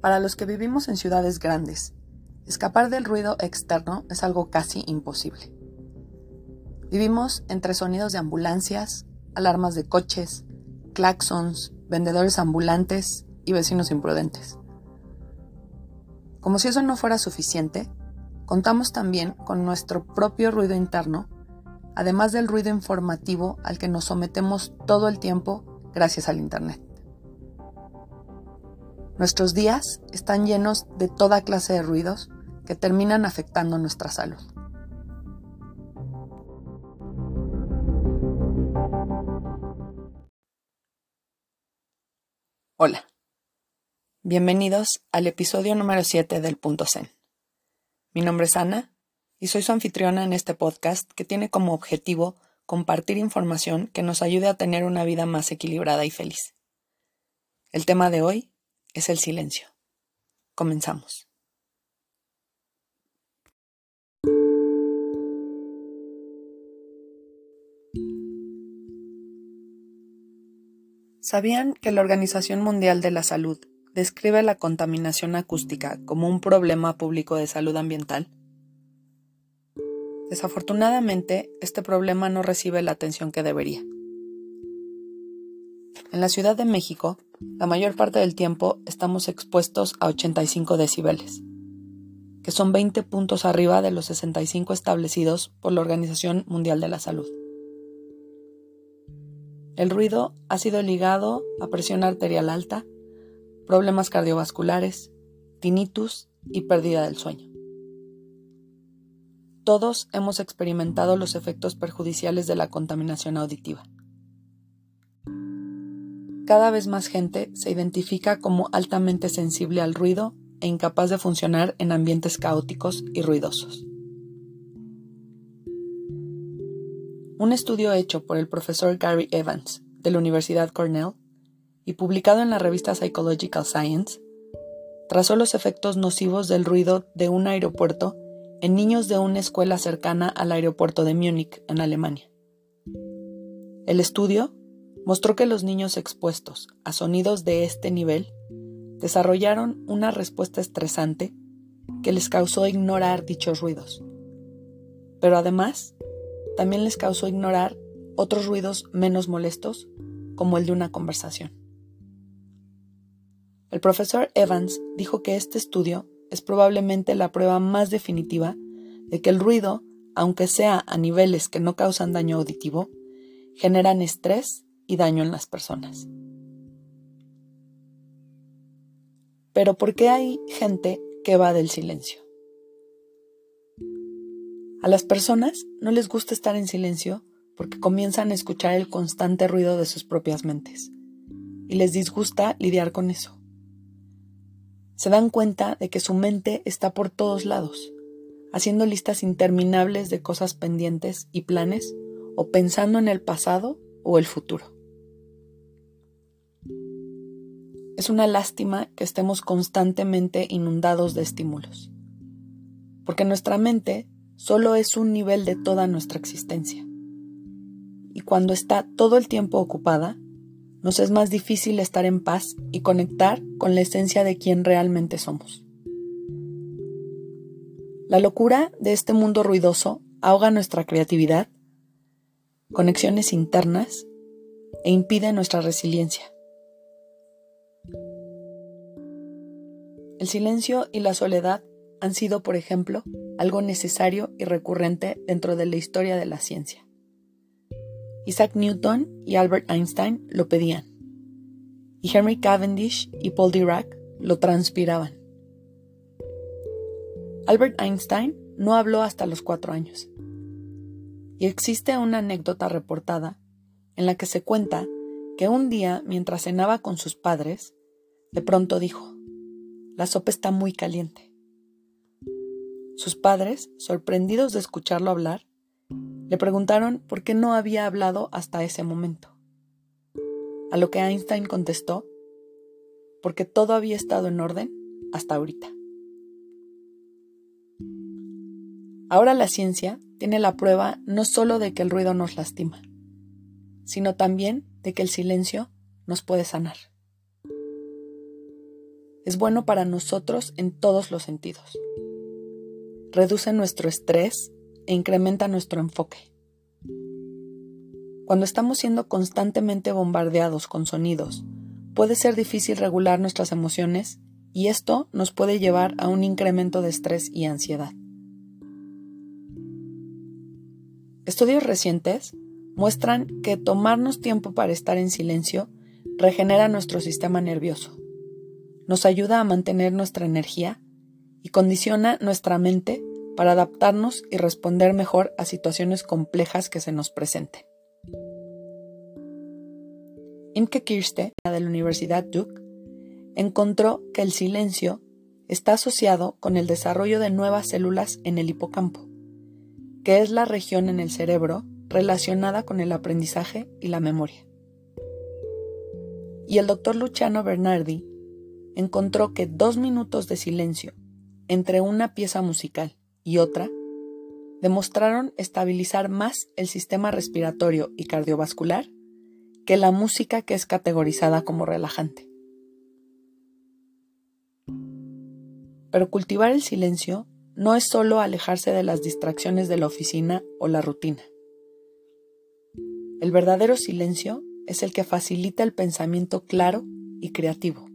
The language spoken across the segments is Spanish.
Para los que vivimos en ciudades grandes, escapar del ruido externo es algo casi imposible. Vivimos entre sonidos de ambulancias, alarmas de coches, claxons, vendedores ambulantes y vecinos imprudentes. Como si eso no fuera suficiente, contamos también con nuestro propio ruido interno, además del ruido informativo al que nos sometemos todo el tiempo gracias al Internet. Nuestros días están llenos de toda clase de ruidos que terminan afectando nuestra salud. Hola, bienvenidos al episodio número 7 del Punto Zen. Mi nombre es Ana y soy su anfitriona en este podcast que tiene como objetivo compartir información que nos ayude a tener una vida más equilibrada y feliz. El tema de hoy es el silencio. Comenzamos. ¿Sabían que la Organización Mundial de la Salud describe la contaminación acústica como un problema público de salud ambiental? Desafortunadamente, este problema no recibe la atención que debería. En la Ciudad de México, la mayor parte del tiempo estamos expuestos a 85 decibeles, que son 20 puntos arriba de los 65 establecidos por la Organización Mundial de la Salud. El ruido ha sido ligado a presión arterial alta, problemas cardiovasculares, tinnitus y pérdida del sueño. Todos hemos experimentado los efectos perjudiciales de la contaminación auditiva. Cada vez más gente se identifica como altamente sensible al ruido e incapaz de funcionar en ambientes caóticos y ruidosos. Un estudio hecho por el profesor Gary Evans de la Universidad Cornell y publicado en la revista Psychological Science, trazó los efectos nocivos del ruido de un aeropuerto en niños de una escuela cercana al aeropuerto de Múnich, en Alemania. El estudio mostró que los niños expuestos a sonidos de este nivel desarrollaron una respuesta estresante que les causó ignorar dichos ruidos. Pero además, también les causó ignorar otros ruidos menos molestos, como el de una conversación. El profesor Evans dijo que este estudio es probablemente la prueba más definitiva de que el ruido, aunque sea a niveles que no causan daño auditivo, generan estrés y daño en las personas. Pero ¿por qué hay gente que va del silencio? A las personas no les gusta estar en silencio porque comienzan a escuchar el constante ruido de sus propias mentes y les disgusta lidiar con eso. Se dan cuenta de que su mente está por todos lados, haciendo listas interminables de cosas pendientes y planes o pensando en el pasado o el futuro. Es una lástima que estemos constantemente inundados de estímulos, porque nuestra mente solo es un nivel de toda nuestra existencia. Y cuando está todo el tiempo ocupada, nos es más difícil estar en paz y conectar con la esencia de quien realmente somos. La locura de este mundo ruidoso ahoga nuestra creatividad, conexiones internas e impide nuestra resiliencia. El silencio y la soledad han sido, por ejemplo, algo necesario y recurrente dentro de la historia de la ciencia. Isaac Newton y Albert Einstein lo pedían, y Henry Cavendish y Paul Dirac lo transpiraban. Albert Einstein no habló hasta los cuatro años, y existe una anécdota reportada en la que se cuenta que un día, mientras cenaba con sus padres, de pronto dijo, la sopa está muy caliente. Sus padres, sorprendidos de escucharlo hablar, le preguntaron por qué no había hablado hasta ese momento. A lo que Einstein contestó, porque todo había estado en orden hasta ahorita. Ahora la ciencia tiene la prueba no solo de que el ruido nos lastima, sino también de que el silencio nos puede sanar. Es bueno para nosotros en todos los sentidos. Reduce nuestro estrés e incrementa nuestro enfoque. Cuando estamos siendo constantemente bombardeados con sonidos, puede ser difícil regular nuestras emociones y esto nos puede llevar a un incremento de estrés y ansiedad. Estudios recientes muestran que tomarnos tiempo para estar en silencio regenera nuestro sistema nervioso, nos ayuda a mantener nuestra energía y condiciona nuestra mente para adaptarnos y responder mejor a situaciones complejas que se nos presenten. Imke Kirste, de la Universidad Duke, encontró que el silencio está asociado con el desarrollo de nuevas células en el hipocampo, que es la región en el cerebro relacionada con el aprendizaje y la memoria. Y el doctor Luciano Bernardi encontró que dos minutos de silencio entre una pieza musical y otra demostraron estabilizar más el sistema respiratorio y cardiovascular que la música que es categorizada como relajante. Pero cultivar el silencio no es solo alejarse de las distracciones de la oficina o la rutina. El verdadero silencio es el que facilita el pensamiento claro y creativo,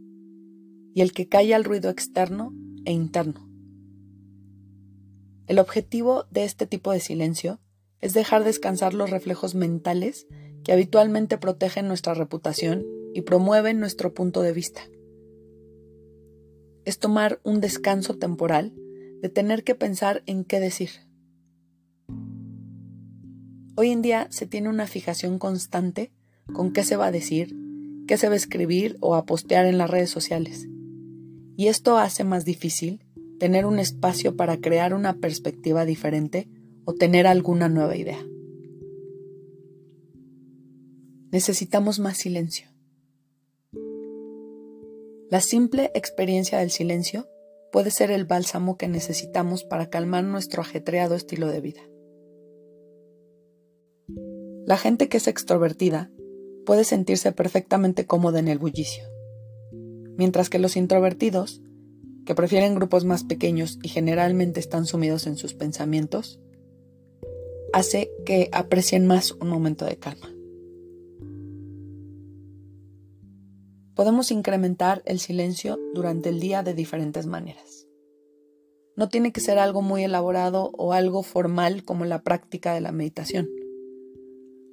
y el que calla el ruido externo e interno. El objetivo de este tipo de silencio es dejar descansar los reflejos mentales que habitualmente protegen nuestra reputación y promueven nuestro punto de vista. Es tomar un descanso temporal de tener que pensar en qué decir. Hoy en día se tiene una fijación constante con qué se va a decir, qué se va a escribir o a postear en las redes sociales. Y esto hace más difícil tener un espacio para crear una perspectiva diferente o tener alguna nueva idea. Necesitamos más silencio. La simple experiencia del silencio puede ser el bálsamo que necesitamos para calmar nuestro ajetreado estilo de vida. La gente que es extrovertida puede sentirse perfectamente cómoda en el bullicio, mientras que los introvertidos, que prefieren grupos más pequeños y generalmente están sumidos en sus pensamientos, hace que aprecien más un momento de calma. Podemos incrementar el silencio durante el día de diferentes maneras. No tiene que ser algo muy elaborado o algo formal como la práctica de la meditación.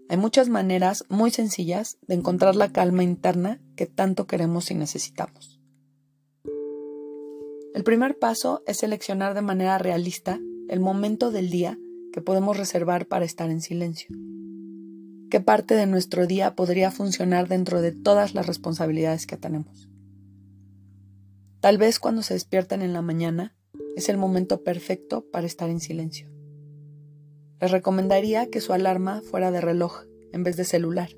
Hay muchas maneras muy sencillas de encontrar la calma interna tanto queremos y necesitamos. El primer paso es seleccionar de manera realista el momento del día que podemos reservar para estar en silencio. ¿Qué parte de nuestro día podría funcionar dentro de todas las responsabilidades que tenemos? Tal vez cuando se despierten en la mañana es el momento perfecto para estar en silencio. Les recomendaría que su alarma fuera de reloj en vez de celular,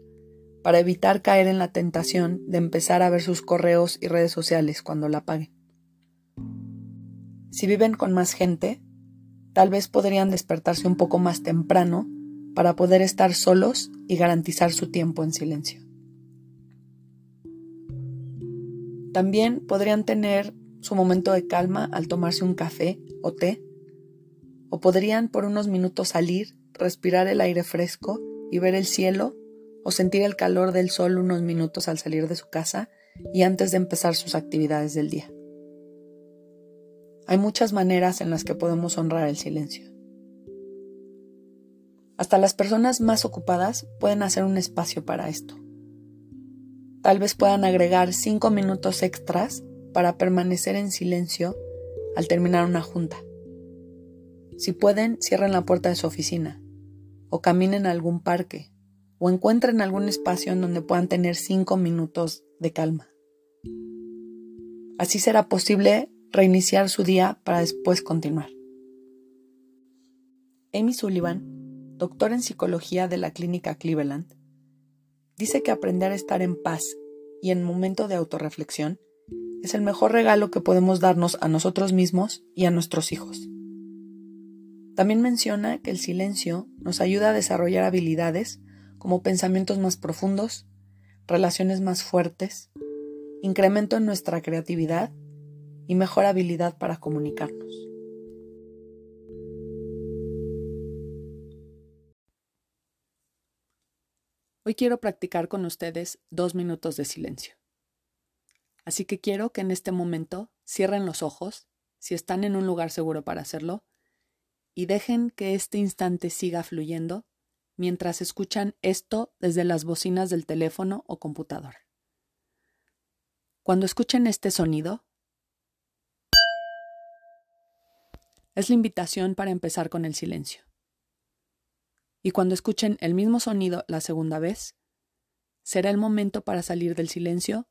para evitar caer en la tentación de empezar a ver sus correos y redes sociales cuando la apaguen. Si viven con más gente, tal vez podrían despertarse un poco más temprano para poder estar solos y garantizar su tiempo en silencio. También podrían tener su momento de calma al tomarse un café o té o podrían por unos minutos salir, respirar el aire fresco y ver el cielo o sentir el calor del sol unos minutos al salir de su casa y antes de empezar sus actividades del día. Hay muchas maneras en las que podemos honrar el silencio. Hasta las personas más ocupadas pueden hacer un espacio para esto. Tal vez puedan agregar cinco minutos extras para permanecer en silencio al terminar una junta. Si pueden, cierren la puerta de su oficina, o caminen a algún parque, o encuentren algún espacio en donde puedan tener cinco minutos de calma. Así será posible reiniciar su día para después continuar. Amy Sullivan, doctora en psicología de la clínica Cleveland, dice que aprender a estar en paz y en momento de autorreflexión es el mejor regalo que podemos darnos a nosotros mismos y a nuestros hijos. También menciona que el silencio nos ayuda a desarrollar habilidades como pensamientos más profundos, relaciones más fuertes, incremento en nuestra creatividad y mejor habilidad para comunicarnos. Hoy quiero practicar con ustedes dos minutos de silencio. Así que quiero que en este momento cierren los ojos, si están en un lugar seguro para hacerlo, y dejen que este instante siga fluyendo mientras escuchan esto desde las bocinas del teléfono o computador. Cuando escuchen este sonido, es la invitación para empezar con el silencio. Y cuando escuchen el mismo sonido la segunda vez, será el momento para salir del silencio,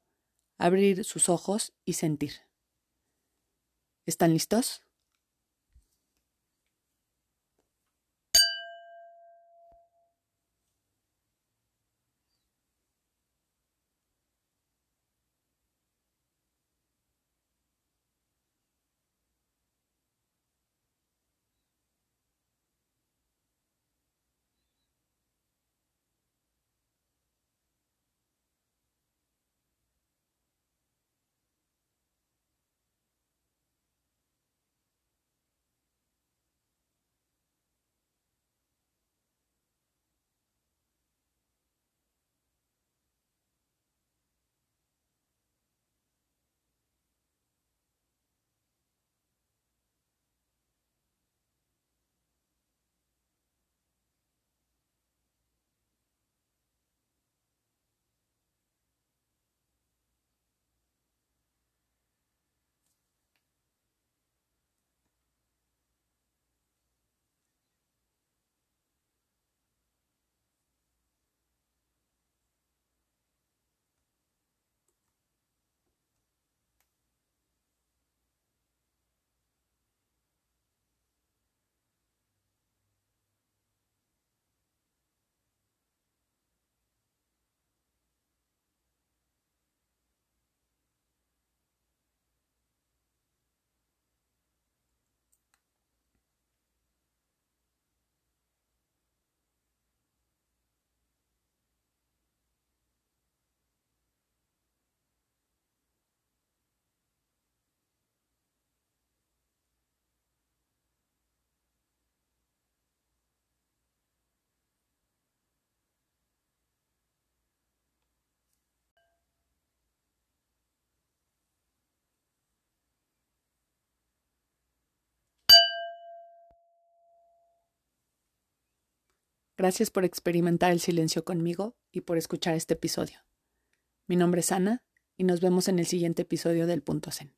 abrir sus ojos y sentir. ¿Están listos? Gracias por experimentar el silencio conmigo y por escuchar este episodio. Mi nombre es Ana y nos vemos en el siguiente episodio del Punto Zen.